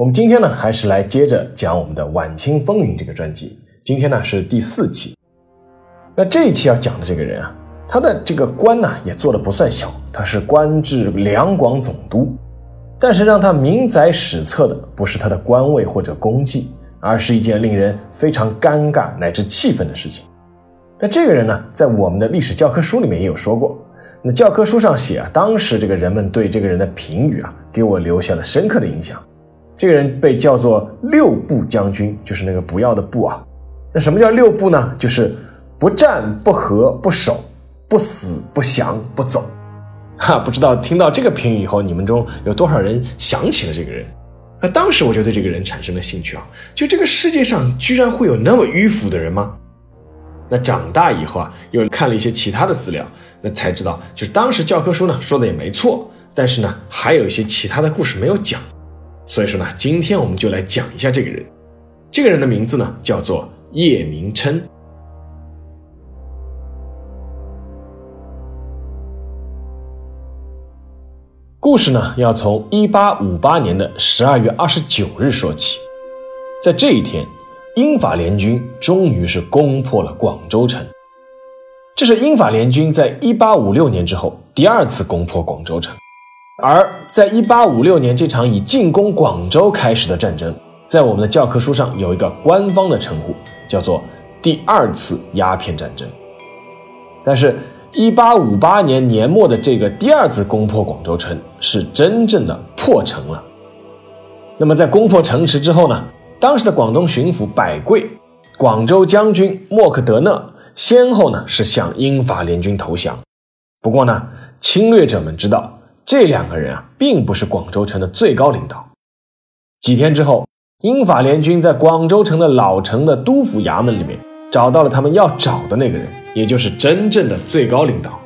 我们今天呢，还是来接着讲我们的《晚清风云》这个专辑。今天呢是第四期。那这一期要讲的这个人啊，他的这个官呢也做的不算小，他是官至两广总督。但是让他名载史册的不是他的官位或者功绩，而是一件令人非常尴尬乃至气愤的事情。那这个人呢，在我们的历史教科书里面也有说过。那教科书上写啊，当时这个人们对这个人的评语啊，给我留下了深刻的印象。这个人被叫做六部将军，就是那个不要的不啊。那什么叫六部呢？就是不战不和不守不死不降不走。哈，不知道听到这个评语以后，你们中有多少人想起了这个人？那当时我就对这个人产生了兴趣啊，就这个世界上居然会有那么迂腐的人吗？那长大以后啊，又看了一些其他的资料，那才知道，就是当时教科书呢说的也没错，但是呢，还有一些其他的故事没有讲。所以说呢，今天我们就来讲一下这个人。这个人的名字呢叫做叶明琛。故事呢要从一八五八年的十二月二十九日说起。在这一天，英法联军终于是攻破了广州城。这是英法联军在一八五六年之后第二次攻破广州城。而在一八五六年这场以进攻广州开始的战争，在我们的教科书上有一个官方的称呼，叫做第二次鸦片战争。但是，一八五八年年末的这个第二次攻破广州城，是真正的破城了。那么，在攻破城池之后呢？当时的广东巡抚百贵、广州将军莫克德讷先后呢是向英法联军投降。不过呢，侵略者们知道。这两个人啊，并不是广州城的最高领导。几天之后，英法联军在广州城的老城的督府衙门里面找到了他们要找的那个人，也就是真正的最高领导。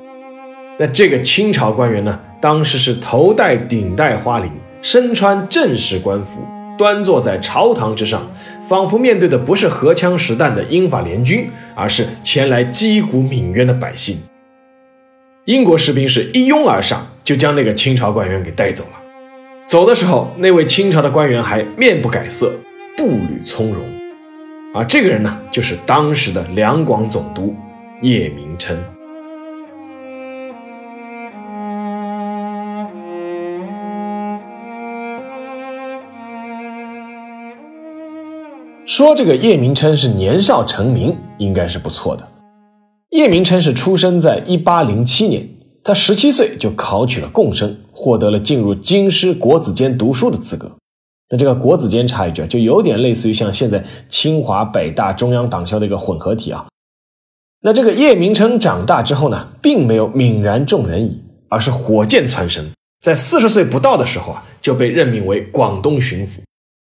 那这个清朝官员呢，当时是头戴顶戴花翎，身穿正式官服，端坐在朝堂之上，仿佛面对的不是荷枪实弹的英法联军，而是前来击鼓鸣冤的百姓。英国士兵是一拥而上，就将那个清朝官员给带走了。走的时候，那位清朝的官员还面不改色，步履从容。而这个人呢，就是当时的两广总督叶明琛。说这个叶明琛是年少成名，应该是不错的。叶明琛是出生在一八零七年，他十七岁就考取了贡生，获得了进入京师国子监读书的资格。那这个国子监插一句啊，就有点类似于像现在清华、北大、中央党校的一个混合体啊。那这个叶明琛长大之后呢，并没有泯然众人矣，而是火箭蹿升，在四十岁不到的时候啊，就被任命为广东巡抚。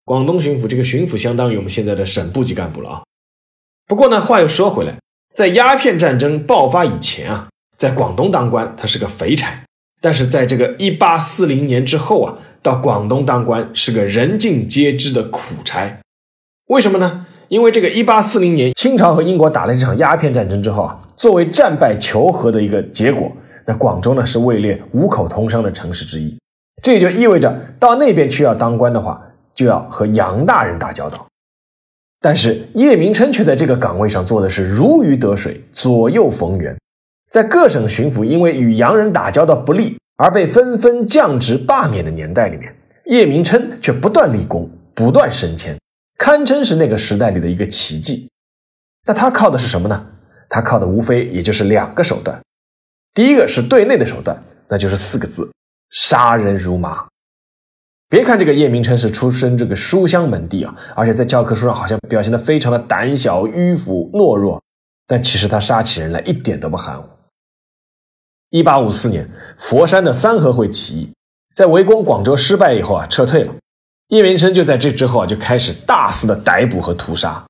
广东巡抚这个巡抚相当于我们现在的省部级干部了啊。不过呢，话又说回来。在鸦片战争爆发以前啊，在广东当官他是个肥差，但是在这个一八四零年之后啊，到广东当官是个人尽皆知的苦差。为什么呢？因为这个一八四零年清朝和英国打了这场鸦片战争之后啊，作为战败求和的一个结果，那广州呢是位列五口通商的城市之一，这也就意味着到那边去要当官的话，就要和洋大人打交道。但是叶明琛却在这个岗位上做的是如鱼得水，左右逢源。在各省巡抚因为与洋人打交道不利而被纷纷降职罢免的年代里面，叶明琛却不断立功，不断升迁，堪称是那个时代里的一个奇迹。那他靠的是什么呢？他靠的无非也就是两个手段。第一个是对内的手段，那就是四个字：杀人如麻。别看这个叶明琛是出身这个书香门第啊，而且在教科书上好像表现的非常的胆小、迂腐、懦弱，但其实他杀起人来一点都不含糊。一八五四年，佛山的三合会起义，在围攻广州失败以后啊，撤退了。叶明琛就在这之后啊，就开始大肆的逮捕和屠杀。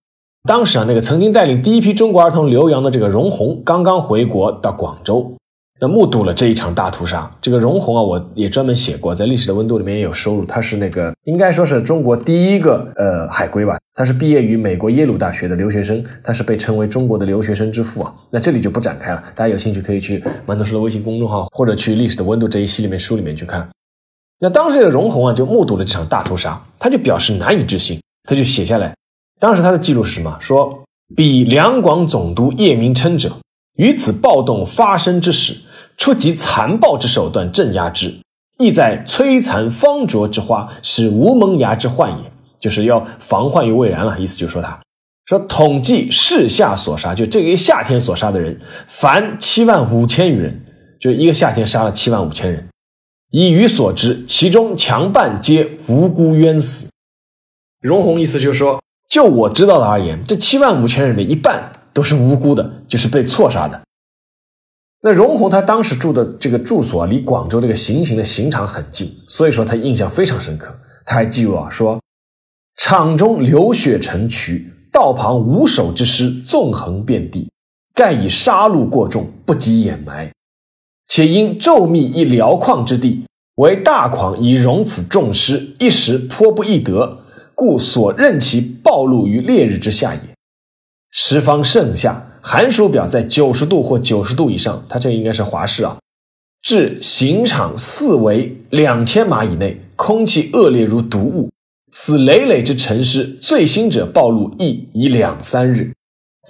当时啊，那个曾经带领第一批中国儿童留洋的这个荣闳刚刚回国到广州。那目睹了这一场大屠杀，这个荣闳啊，我也专门写过，在历史的温度里面也有收录。他是那个应该说是中国第一个呃海归吧，他是毕业于美国耶鲁大学的留学生，他是被称为中国的留学生之父啊。那这里就不展开了，大家有兴趣可以去馒头叔的微信公众号或者去历史的温度这一系列书里面去看。那当时这个荣闳啊，就目睹了这场大屠杀，他就表示难以置信，他就写下来，当时他的记录是什么？说比两广总督叶明琛者。于此暴动发生之时，出极残暴之手段镇压之，意在摧残方卓之花，使无萌芽之患也。就是要防患于未然了。意思就是说，他说统计世夏所杀，就这个夏天所杀的人，凡七万五千余人，就一个夏天杀了七万五千人。以余所知，其中强半皆无辜冤死。荣宏意思就是说，就我知道的而言，这七万五千人的一半。都是无辜的，就是被错杀的。那荣闳他当时住的这个住所啊离广州这个行刑的刑场很近，所以说他印象非常深刻。他还记录啊，说场中流血成渠，道旁无首之尸纵横遍地，盖以杀戮过重，不及掩埋。且因骤密一辽旷之地，为大狂以容此重尸，一时颇不易得，故所任其暴露于烈日之下也。十方盛夏，寒暑表在九十度或九十度以上，它这应该是华氏啊。至刑场四围两千码以内，空气恶劣如毒物。此累累之陈尸，最新者暴露亦已两三日。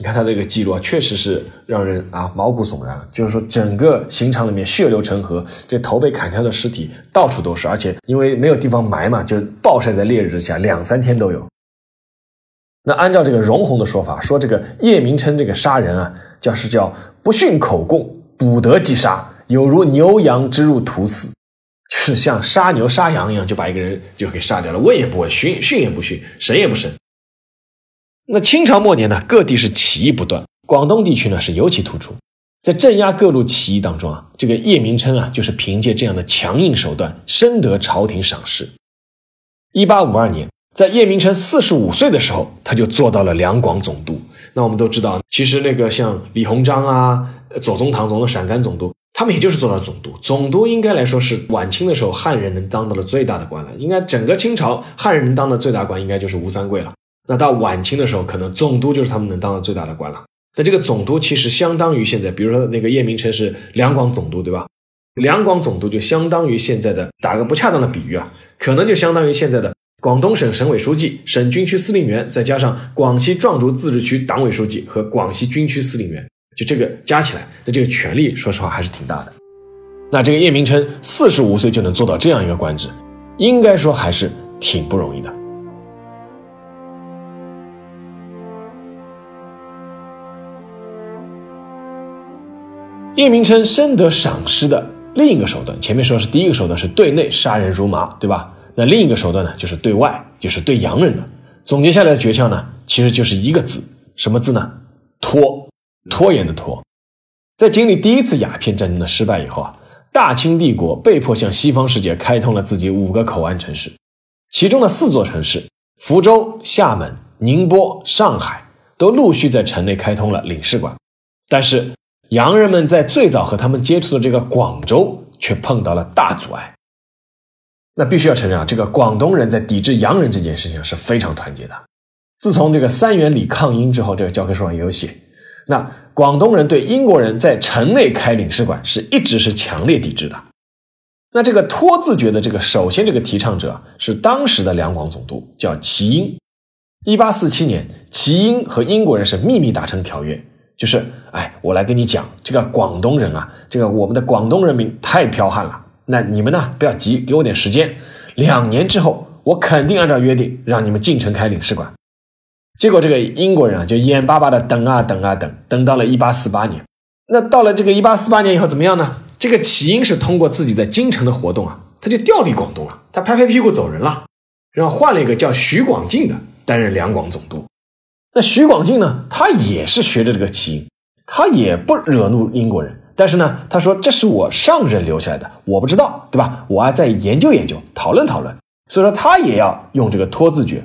你看他这个记录啊，确实是让人啊毛骨悚然。就是说，整个刑场里面血流成河，这头被砍掉的尸体到处都是，而且因为没有地方埋嘛，就暴晒在烈日之下，两三天都有。那按照这个荣宏的说法，说这个叶明琛这个杀人啊，叫是叫不训口供，捕得即杀，有如牛羊之入屠肆，就是像杀牛杀羊一样，就把一个人就给杀掉了，问也不问，训训也不训，审也不审。那清朝末年呢，各地是起义不断，广东地区呢是尤其突出，在镇压各路起义当中啊，这个叶明琛啊，就是凭借这样的强硬手段，深得朝廷赏识。一八五二年。在叶明琛四十五岁的时候，他就做到了两广总督。那我们都知道，其实那个像李鸿章啊、左宗棠总的陕甘总督，他们也就是做到总督。总督应该来说是晚清的时候汉人能当到的最大的官了。应该整个清朝汉人能当的最大官，应该就是吴三桂了。那到晚清的时候，可能总督就是他们能当的最大的官了。那这个总督其实相当于现在，比如说那个叶明琛是两广总督，对吧？两广总督就相当于现在的，打个不恰当的比喻啊，可能就相当于现在的。广东省省委书记、省军区司令员，再加上广西壮族自治区党委书记和广西军区司令员，就这个加起来，那这个权力，说实话还是挺大的。那这个叶明琛四十五岁就能做到这样一个官职，应该说还是挺不容易的。叶明琛深得赏识的另一个手段，前面说是第一个手段是对内杀人如麻，对吧？那另一个手段呢，就是对外，就是对洋人的。总结下来的诀窍呢，其实就是一个字，什么字呢？拖，拖延的拖。在经历第一次鸦片战争的失败以后啊，大清帝国被迫向西方世界开通了自己五个口岸城市，其中的四座城市——福州、厦门、宁波、上海，都陆续在城内开通了领事馆。但是，洋人们在最早和他们接触的这个广州，却碰到了大阻碍。那必须要承认啊，这个广东人在抵制洋人这件事情是非常团结的。自从这个三元里抗英之后，这个教科书上也有写，那广东人对英国人在城内开领事馆是一直是强烈抵制的。那这个托字诀的这个首先这个提倡者是当时的两广总督，叫齐英。一八四七年，齐英和英国人是秘密达成条约，就是哎，我来跟你讲，这个广东人啊，这个我们的广东人民太剽悍了。那你们呢？不要急，给我点时间。两年之后，我肯定按照约定让你们进城开领事馆。结果这个英国人啊，就眼巴巴的等啊等啊等，等到了一八四八年。那到了这个一八四八年以后怎么样呢？这个起因是通过自己在京城的活动啊，他就调离广东了，他拍拍屁股走人了，然后换了一个叫徐广进的担任两广总督。那徐广进呢，他也是学着这个起因，他也不惹怒英国人。但是呢，他说这是我上任留下来的，我不知道，对吧？我要再研究研究，讨论讨论。所以说他也要用这个拖字诀。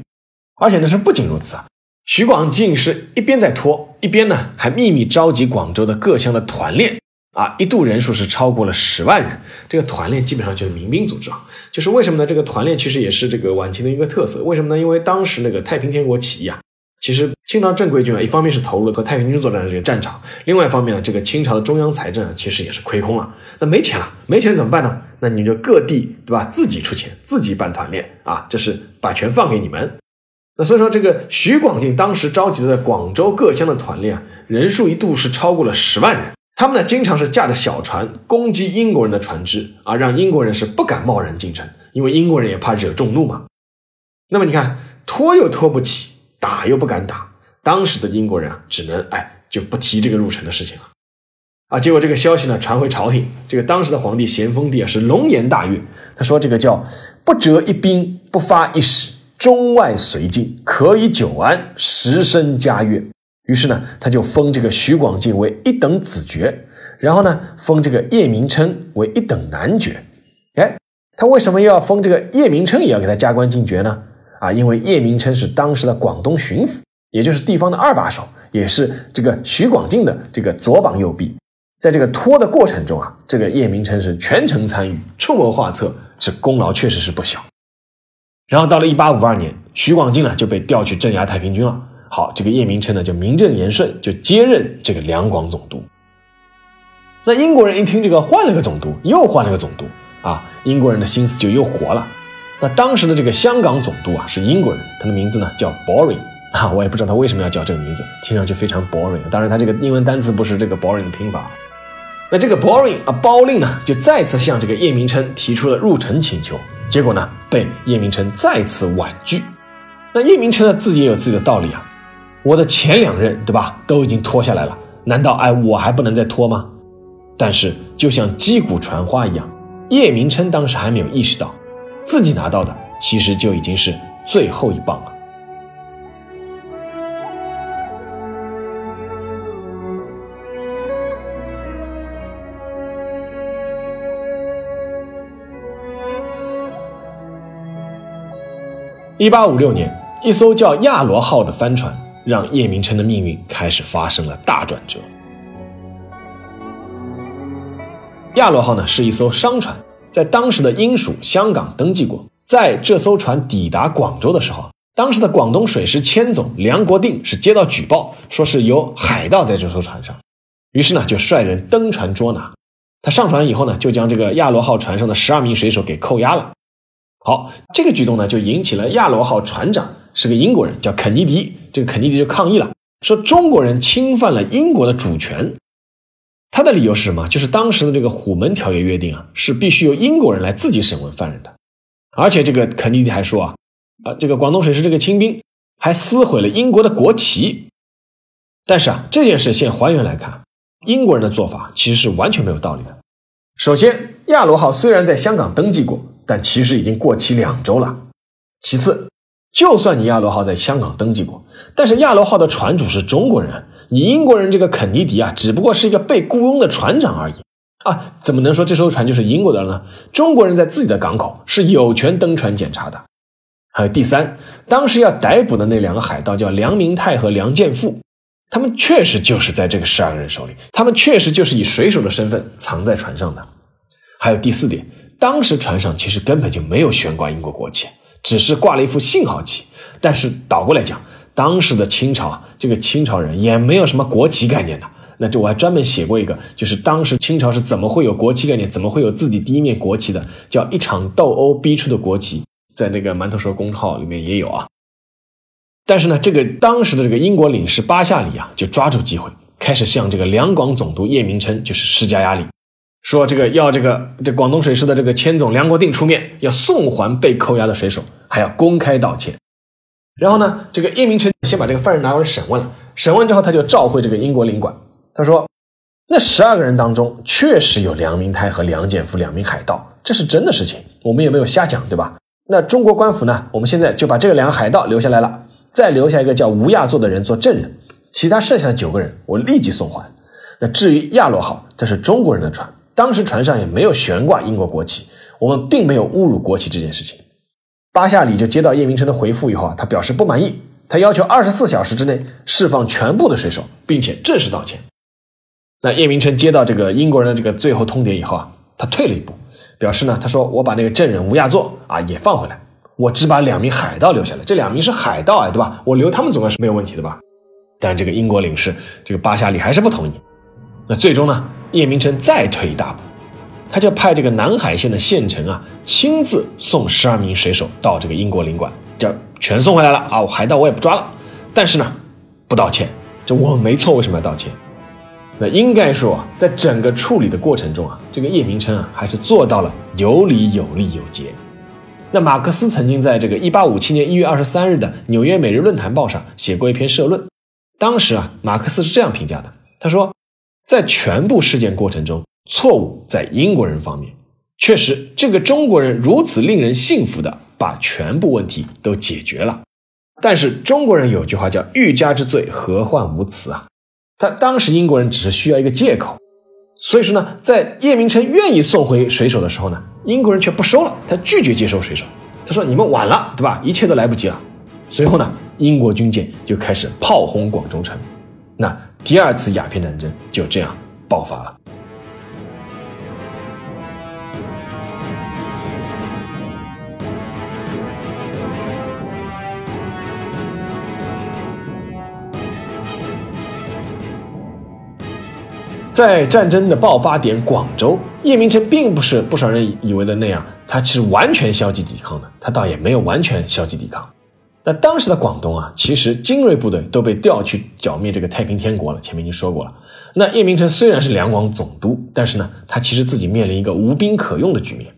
而且呢是不仅如此啊，徐广进是一边在拖，一边呢还秘密召集广州的各乡的团练啊，一度人数是超过了十万人。这个团练基本上就是民兵组织啊，就是为什么呢？这个团练其实也是这个晚清的一个特色。为什么呢？因为当时那个太平天国起义啊。其实清朝正规军啊，一方面是投入了和太平军作战的这个战场，另外一方面呢，这个清朝的中央财政啊，其实也是亏空了。那没钱了，没钱怎么办呢？那你就各地对吧，自己出钱，自己办团练啊，这是把权放给你们。那所以说，这个徐广进当时召集的广州各乡的团练啊，人数一度是超过了十万人。他们呢，经常是驾着小船攻击英国人的船只啊，让英国人是不敢贸然进城，因为英国人也怕惹众怒嘛。那么你看，拖又拖不起。打又不敢打，当时的英国人啊，只能哎就不提这个入城的事情了，啊，结果这个消息呢传回朝廷，这个当时的皇帝咸丰帝啊是龙颜大悦，他说这个叫不折一兵，不发一矢，中外绥靖，可以久安，时升嘉悦。于是呢，他就封这个徐广进为一等子爵，然后呢封这个叶明琛为一等男爵。哎，他为什么又要封这个叶明琛也要给他加官进爵呢？啊，因为叶明琛是当时的广东巡抚，也就是地方的二把手，也是这个徐广进的这个左膀右臂。在这个拖的过程中啊，这个叶明琛是全程参与，出谋划策，是功劳确实是不小。然后到了一八五二年，徐广进呢就被调去镇压太平军了。好，这个叶明琛呢就名正言顺就接任这个两广总督。那英国人一听这个换了个总督，又换了个总督啊，英国人的心思就又活了。那当时的这个香港总督啊是英国人，他的名字呢叫 Boring 啊，我也不知道他为什么要叫这个名字，听上去非常 boring。当然，他这个英文单词不是这个 boring 的拼法。那这个 Boring 啊，包令呢就再次向这个叶明琛提出了入城请求，结果呢被叶明琛再次婉拒。那叶明琛呢自己也有自己的道理啊，我的前两任对吧都已经拖下来了，难道哎我还不能再拖吗？但是就像击鼓传花一样，叶明琛当时还没有意识到。自己拿到的其实就已经是最后一棒了。一八五六年，一艘叫“亚罗号”的帆船，让叶明琛的命运开始发生了大转折。亚罗号呢，是一艘商船。在当时的英属香港登记过，在这艘船抵达广州的时候，当时的广东水师千总梁国定是接到举报，说是有海盗在这艘船上，于是呢就率人登船捉拿。他上船以后呢，就将这个亚罗号船上的十二名水手给扣押了。好，这个举动呢就引起了亚罗号船长是个英国人，叫肯尼迪。这个肯尼迪就抗议了，说中国人侵犯了英国的主权。他的理由是什么？就是当时的这个《虎门条约》约定啊，是必须由英国人来自己审问犯人的。而且这个肯尼迪还说啊，啊，这个广东水师这个清兵还撕毁了英国的国旗。但是啊，这件事现还原来看，英国人的做法其实是完全没有道理的。首先，亚罗号虽然在香港登记过，但其实已经过期两周了。其次，就算你亚罗号在香港登记过，但是亚罗号的船主是中国人。你英国人这个肯尼迪啊，只不过是一个被雇佣的船长而已啊，怎么能说这艘船就是英国的呢？中国人在自己的港口是有权登船检查的。还有第三，当时要逮捕的那两个海盗叫梁明泰和梁建富，他们确实就是在这个十二个人手里，他们确实就是以水手的身份藏在船上的。还有第四点，当时船上其实根本就没有悬挂英国国旗，只是挂了一副信号旗。但是倒过来讲。当时的清朝，这个清朝人也没有什么国旗概念的。那就我还专门写过一个，就是当时清朝是怎么会有国旗概念，怎么会有自己第一面国旗的，叫一场斗殴逼出的国旗，在那个馒头说公号里面也有啊。但是呢，这个当时的这个英国领事巴夏里啊，就抓住机会，开始向这个两广总督叶明琛就是施加压力，说这个要这个这广东水师的这个千总梁国定出面，要送还被扣押的水手，还要公开道歉。然后呢，这个叶明琛先把这个犯人拿过来审问了。审问之后，他就召回这个英国领馆。他说：“那十二个人当中，确实有梁明泰和梁建福两名海盗，这是真的事情，我们也没有瞎讲，对吧？那中国官府呢？我们现在就把这两个海盗留下来了，再留下一个叫吴亚作的人做证人，其他剩下的九个人，我立即送还。那至于亚罗号，这是中国人的船，当时船上也没有悬挂英国国旗，我们并没有侮辱国旗这件事情。巴夏里就接到叶明琛的回复以后啊，他表示不满意，他要求二十四小时之内释放全部的水手，并且正式道歉。那叶明琛接到这个英国人的这个最后通牒以后啊，他退了一步，表示呢，他说我把那个证人吴亚作啊也放回来，我只把两名海盗留下来，这两名是海盗啊，对吧？我留他们总归是没有问题的吧？但这个英国领事这个巴夏里还是不同意。那最终呢，叶明琛再退一大步。他就派这个南海县的县城啊，亲自送十二名水手到这个英国领馆，这全送回来了啊！海盗我也不抓了，但是呢，不道歉，这我没错，为什么要道歉？那应该说，在整个处理的过程中啊，这个叶明琛啊，还是做到了有理有利有节。那马克思曾经在这个一八五七年一月二十三日的《纽约每日论坛报》上写过一篇社论，当时啊，马克思是这样评价的，他说，在全部事件过程中。错误在英国人方面，确实，这个中国人如此令人信服的把全部问题都解决了。但是中国人有句话叫“欲加之罪，何患无辞”啊。他当时英国人只是需要一个借口，所以说呢，在叶明琛愿意送回水手的时候呢，英国人却不收了，他拒绝接收水手。他说：“你们晚了，对吧？一切都来不及了。”随后呢，英国军舰就开始炮轰广州城，那第二次鸦片战争就这样爆发了。在战争的爆发点广州，叶明琛并不是不少人以为的那样，他其实完全消极抵抗的，他倒也没有完全消极抵抗。那当时的广东啊，其实精锐部队都被调去剿灭这个太平天国了，前面已经说过了。那叶明琛虽然是两广总督，但是呢，他其实自己面临一个无兵可用的局面。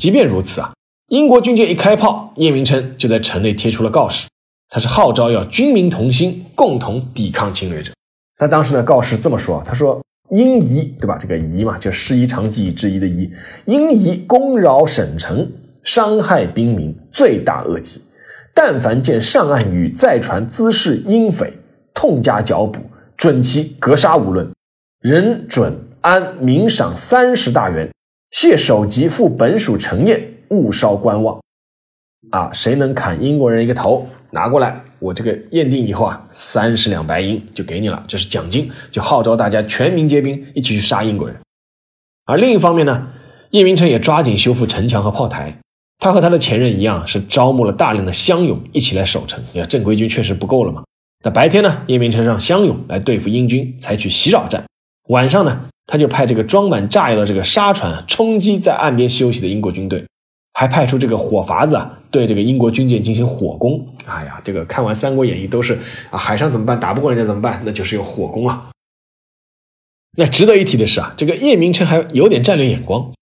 即便如此啊，英国军舰一开炮，叶明琛就在城内贴出了告示，他是号召要军民同心，共同抵抗侵略者。他当时呢告示这么说：“他说，英夷对吧？这个夷嘛，就师夷长技以制夷的夷。英夷攻扰省城，伤害兵民，罪大恶极。但凡见上岸与在船滋事英匪，痛加剿捕，准其格杀无论。人准安明赏三十大元，谢首级赴本属城宴，勿稍观望。啊，谁能砍英国人一个头，拿过来。”我这个验定以后啊，三十两白银就给你了，这是奖金，就号召大家全民皆兵，一起去杀英国人。而另一方面呢，叶明琛也抓紧修复城墙和炮台，他和他的前任一样，是招募了大量的乡勇一起来守城。你看正规军确实不够了嘛。那白天呢，叶明琛让乡勇来对付英军，采取袭扰战；晚上呢，他就派这个装满炸药的这个沙船冲击在岸边休息的英国军队。还派出这个火筏子啊，对这个英国军舰进行火攻。哎呀，这个看完《三国演义》都是啊，海上怎么办？打不过人家怎么办？那就是用火攻啊。那值得一提的是啊，这个叶明琛还有点战略眼光，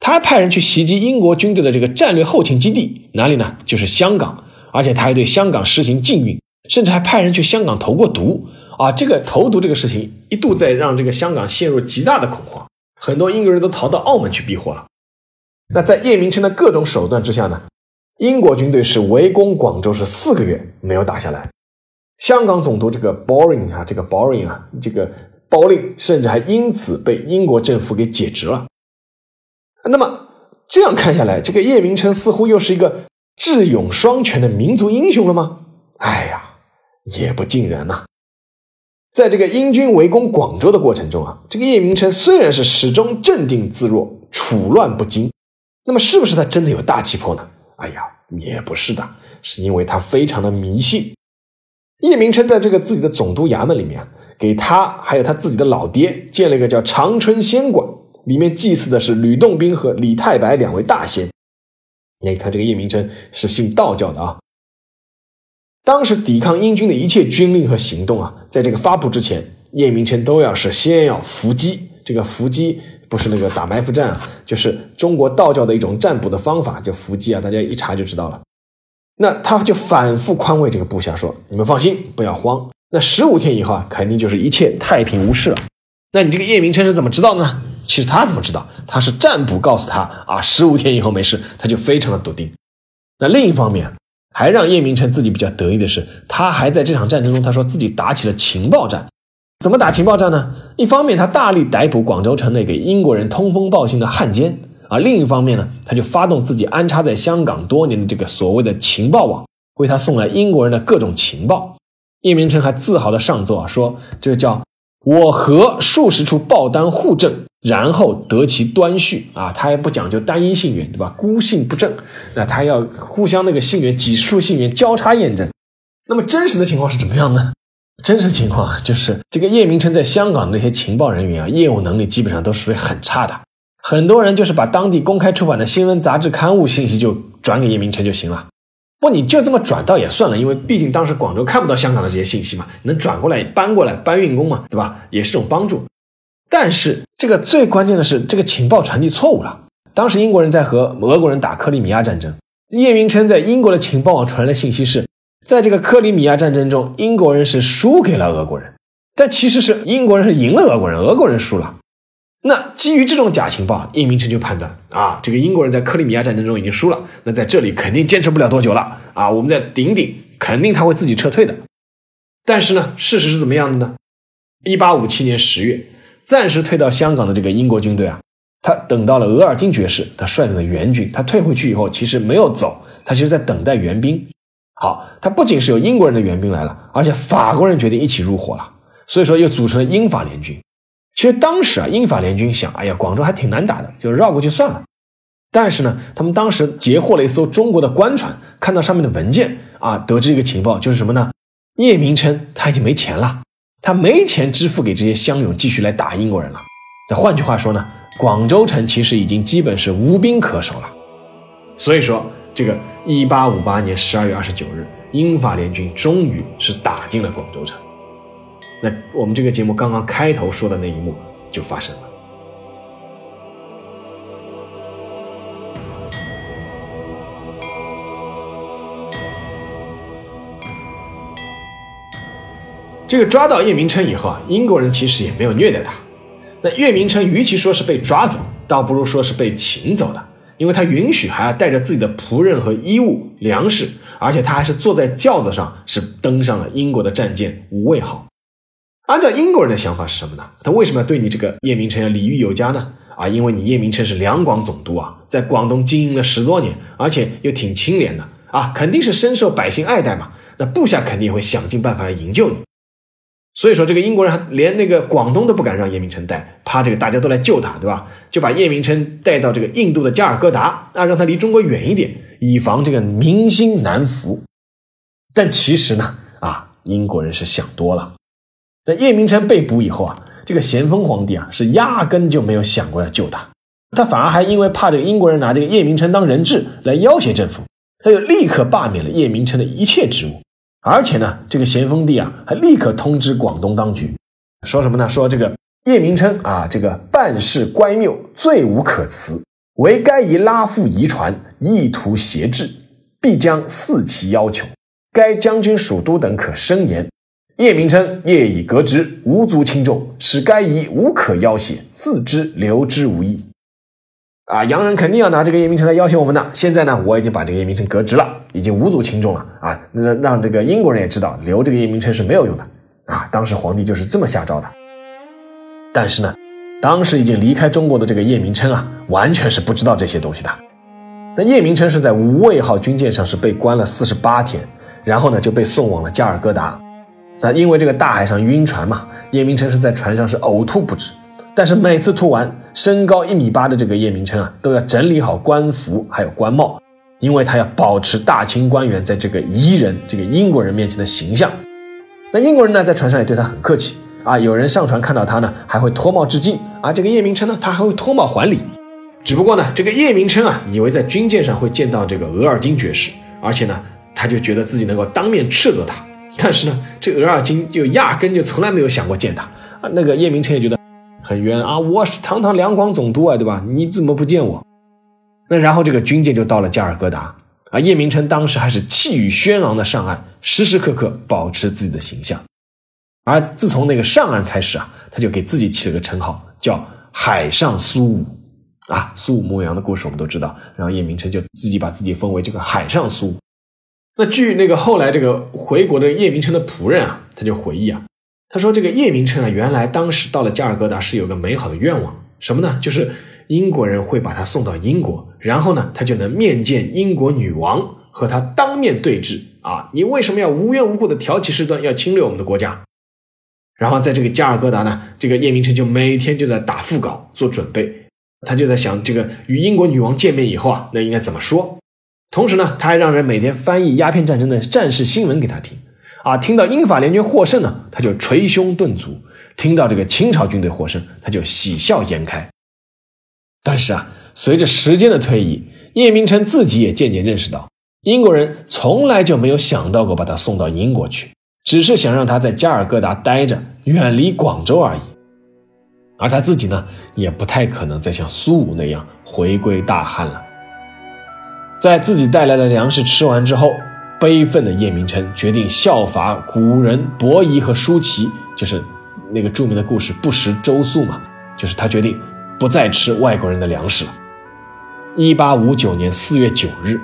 他还派人去袭击英国军队的这个战略后勤基地，哪里呢？就是香港，而且他还对香港实行禁运，甚至还派人去香港投过毒啊。这个投毒这个事情一度在让这个香港陷入极大的恐慌，很多英国人都逃到澳门去避祸了。那在叶明琛的各种手段之下呢，英国军队是围攻广州是四个月没有打下来，香港总督这个 Boring 啊，这个 Boring 啊，这个包令甚至还因此被英国政府给解职了。那么这样看下来，这个叶明琛似乎又是一个智勇双全的民族英雄了吗？哎呀，也不尽然呐。在这个英军围攻广州的过程中啊，这个叶明琛虽然是始终镇定自若，处乱不惊。那么是不是他真的有大气魄呢？哎呀，也不是的，是因为他非常的迷信。叶明琛在这个自己的总督衙门里面，给他还有他自己的老爹建了一个叫长春仙馆，里面祭祀的是吕洞宾和李太白两位大仙。你看这个叶明琛是信道教的啊。当时抵抗英军的一切军令和行动啊，在这个发布之前，叶明琛都要是先要伏击。这个伏击不是那个打埋伏战啊，就是中国道教的一种占卜的方法，叫伏击啊，大家一查就知道了。那他就反复宽慰这个部下说：“你们放心，不要慌。那十五天以后啊，肯定就是一切太平无事了。”那你这个叶明琛是怎么知道的呢？其实他怎么知道？他是占卜告诉他啊，十五天以后没事，他就非常的笃定。那另一方面，还让叶明琛自己比较得意的是，他还在这场战争中，他说自己打起了情报战。怎么打情报战呢？一方面，他大力逮捕广州城内给英国人通风报信的汉奸啊，另一方面呢，他就发动自己安插在香港多年的这个所谓的情报网，为他送来英国人的各种情报。叶明琛还自豪的上奏啊，说这叫我和数十处报单互证，然后得其端序啊，他也不讲究单一信源，对吧？孤信不正，那他要互相那个信源几处信源交叉验证。那么真实的情况是怎么样呢？真实情况啊，就是这个叶明琛在香港的那些情报人员啊，业务能力基本上都属于很差的。很多人就是把当地公开出版的新闻、杂志、刊物信息就转给叶明琛就行了。不，你就这么转倒也算了，因为毕竟当时广州看不到香港的这些信息嘛，能转过来搬过来搬运工嘛，对吧？也是种帮助。但是这个最关键的是，这个情报传递错误了。当时英国人在和俄国人打克里米亚战争，叶明琛在英国的情报网传来的信息是，在这个克里米亚战争中，英国人是输给了俄国人，但其实是英国人是赢了俄国人，俄国人输了。那基于这种假情报，叶明琛就判断啊，这个英国人在克里米亚战争中已经输了，那在这里肯定坚持不了多久了啊，我们在顶顶，肯定他会自己撤退的。但是呢，事实是怎么样的呢？一八五七年十月，暂时退到香港的这个英国军队啊，他等到了额尔金爵士，他率领的援军，他退回去以后，其实没有走，他其实在等待援兵。好，他不仅是有英国人的援兵来了，而且法国人决定一起入伙了，所以说又组成了英法联军。其实当时啊，英法联军想，哎呀，广州还挺难打的，就绕过去算了。但是呢，他们当时截获了一艘中国的官船，看到上面的文件啊，得知一个情报，就是什么呢？叶明琛他已经没钱了，他没钱支付给这些乡勇继续来打英国人了。那换句话说呢，广州城其实已经基本是无兵可守了。所以说，这个一八五八年十二月二十九日，英法联军终于是打进了广州城。那我们这个节目刚刚开头说的那一幕就发生了。这个抓到叶明琛以后啊，英国人其实也没有虐待他。那叶明琛与其说是被抓走，倒不如说是被请走的，因为他允许还要带着自己的仆人和衣物、粮食，而且他还是坐在轿子上，是登上了英国的战舰无畏号。按照英国人的想法是什么呢？他为什么要对你这个叶明琛要礼遇有加呢？啊，因为你叶明琛是两广总督啊，在广东经营了十多年，而且又挺清廉的啊，肯定是深受百姓爱戴嘛。那部下肯定会想尽办法来营救你。所以说，这个英国人连那个广东都不敢让叶明琛带，怕这个大家都来救他，对吧？就把叶明琛带到这个印度的加尔各答啊，让他离中国远一点，以防这个民心难服。但其实呢，啊，英国人是想多了。那叶明琛被捕以后啊，这个咸丰皇帝啊是压根就没有想过要救他，他反而还因为怕这个英国人拿这个叶明琛当人质来要挟政府，他就立刻罢免了叶明琛的一切职务，而且呢，这个咸丰帝啊还立刻通知广东当局，说什么呢？说这个叶明琛啊，这个办事乖谬，罪无可辞，唯该以拉附遗传，意图挟制，必将四其要求，该将军属都等可申言。叶明琛业已革职，无足轻重，使该夷无可要挟，自知留之无益。啊，洋人肯定要拿这个叶明琛来要挟我们的。现在呢，我已经把这个叶明琛革职了，已经无足轻重了。啊，让让这个英国人也知道，留这个叶明琛是没有用的。啊，当时皇帝就是这么下诏的。但是呢，当时已经离开中国的这个叶明琛啊，完全是不知道这些东西的。那叶明琛是在无畏号军舰上是被关了四十八天，然后呢就被送往了加尔各答。那因为这个大海上晕船嘛，叶明琛是在船上是呕吐不止。但是每次涂完，身高一米八的这个叶明琛啊，都要整理好官服还有官帽，因为他要保持大清官员在这个夷人、这个英国人面前的形象。那英国人呢，在船上也对他很客气啊，有人上船看到他呢，还会脱帽致敬啊。这个叶明琛呢，他还会脱帽还礼。只不过呢，这个叶明琛啊，以为在军舰上会见到这个额尔金爵士，而且呢，他就觉得自己能够当面斥责他。但是呢，这额尔金就压根就从来没有想过见他啊。那个叶明琛也觉得很冤啊，我是堂堂两广总督啊，对吧？你怎么不见我？那然后这个军舰就到了加尔各答啊。叶明琛当时还是气宇轩昂的上岸，时时刻刻保持自己的形象。而自从那个上岸开始啊，他就给自己起了个称号，叫海上苏武啊。苏武牧羊的故事我们都知道，然后叶明琛就自己把自己封为这个海上苏武。那据那个后来这个回国的叶明琛的仆人啊，他就回忆啊，他说这个叶明琛啊，原来当时到了加尔各答是有个美好的愿望，什么呢？就是英国人会把他送到英国，然后呢，他就能面见英国女王，和他当面对质啊！你为什么要无缘无故的挑起事端，要侵略我们的国家？然后在这个加尔各答呢，这个叶明琛就每天就在打副稿做准备，他就在想这个与英国女王见面以后啊，那应该怎么说？同时呢，他还让人每天翻译鸦片战争的战事新闻给他听，啊，听到英法联军获胜呢，他就捶胸顿足；听到这个清朝军队获胜，他就喜笑颜开。但是啊，随着时间的推移，叶明琛自己也渐渐认识到，英国人从来就没有想到过把他送到英国去，只是想让他在加尔各答待着，远离广州而已。而他自己呢，也不太可能再像苏武那样回归大汉了。在自己带来的粮食吃完之后，悲愤的叶明琛决定效法古人伯夷和叔齐，就是那个著名的故事“不食周粟”嘛，就是他决定不再吃外国人的粮食了。一八五九年四月九日，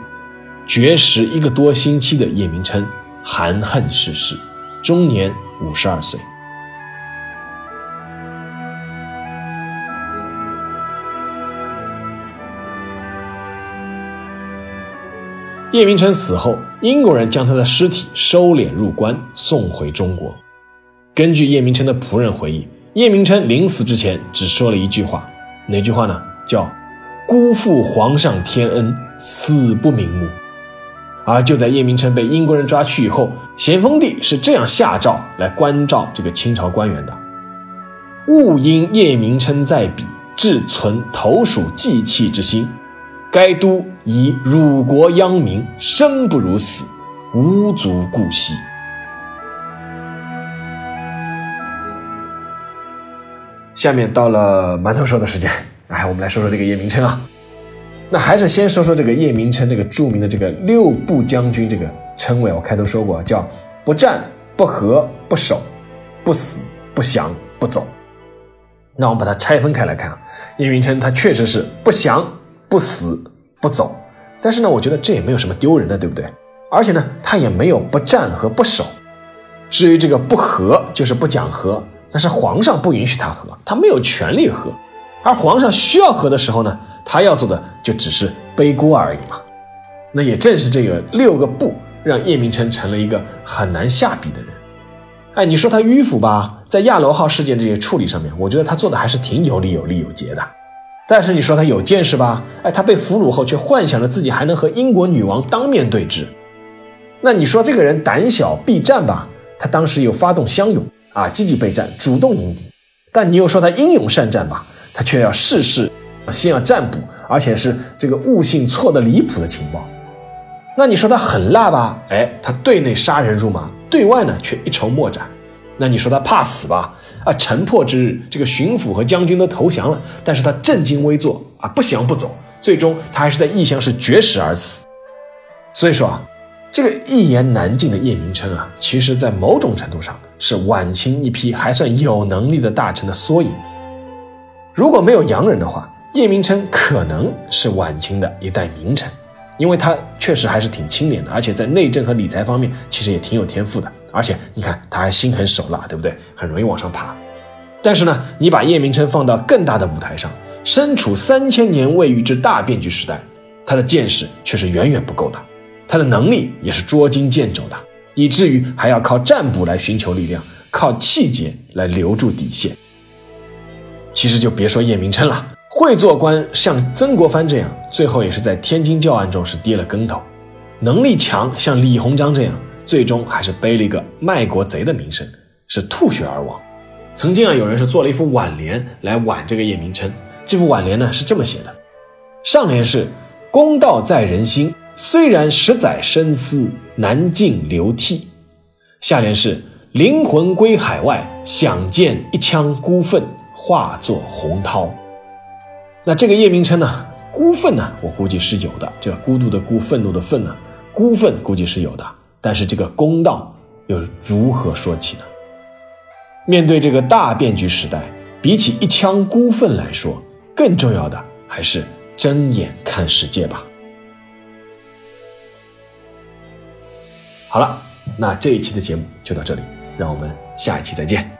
绝食一个多星期的叶明琛含恨逝世，终年五十二岁。叶明琛死后，英国人将他的尸体收敛入棺，送回中国。根据叶明琛的仆人回忆，叶明琛临死之前只说了一句话，哪句话呢？叫“辜负皇上天恩，死不瞑目”。而就在叶明琛被英国人抓去以后，咸丰帝是这样下诏来关照这个清朝官员的：“勿因叶明琛在彼，致存投鼠忌器之心。”该都以辱国殃民，生不如死，无足顾惜。下面到了馒头说的时间，哎，我们来说说这个叶明琛啊。那还是先说说这个叶明琛这个著名的这个六部将军这个称谓。我开头说过，叫不战不和不守，不死不降不走。那我们把它拆分开来看啊，叶明琛他确实是不降。不死不走，但是呢，我觉得这也没有什么丢人的，对不对？而且呢，他也没有不战和不守。至于这个不和，就是不讲和，那是皇上不允许他和，他没有权利和。而皇上需要和的时候呢，他要做的就只是背锅而已嘛。那也正是这个六个不，让叶明琛成了一个很难下笔的人。哎，你说他迂腐吧，在亚罗号事件这些处理上面，我觉得他做的还是挺有理有利有节的。但是你说他有见识吧？哎，他被俘虏后却幻想着自己还能和英国女王当面对质。那你说这个人胆小避战吧？他当时有发动乡勇啊，积极备战，主动迎敌。但你又说他英勇善战吧？他却要事事先要占卜，而且是这个悟性错的离谱的情报。那你说他狠辣吧？哎，他对内杀人如麻，对外呢却一筹莫展。那你说他怕死吧？啊，城破之日，这个巡抚和将军都投降了，但是他正襟危坐啊，不降不走，最终他还是在异乡是绝食而死。所以说啊，这个一言难尽的叶明琛啊，其实在某种程度上是晚清一批还算有能力的大臣的缩影。如果没有洋人的话，叶明琛可能是晚清的一代名臣，因为他确实还是挺清廉的，而且在内政和理财方面其实也挺有天赋的。而且你看，他还心狠手辣，对不对？很容易往上爬。但是呢，你把叶明琛放到更大的舞台上，身处三千年未遇之大变局时代，他的见识却是远远不够的，他的能力也是捉襟见肘的，以至于还要靠占卜来寻求力量，靠气节来留住底线。其实就别说叶明琛了，会做官像曾国藩这样，最后也是在天津教案中是跌了跟头；能力强像李鸿章这样。最终还是背了一个卖国贼的名声，是吐血而亡。曾经啊，有人是做了一副挽联来挽这个叶明琛。这副挽联呢是这么写的：上联是“公道在人心，虽然十载生死难尽流涕”，下联是“灵魂归海外，想见一腔孤愤化作洪涛”。那这个叶明琛呢，孤愤呢，我估计是有的。这个孤独的孤，愤怒的愤呢，孤愤估计是有的。但是这个公道又如何说起呢？面对这个大变局时代，比起一腔孤愤来说，更重要的还是睁眼看世界吧。好了，那这一期的节目就到这里，让我们下一期再见。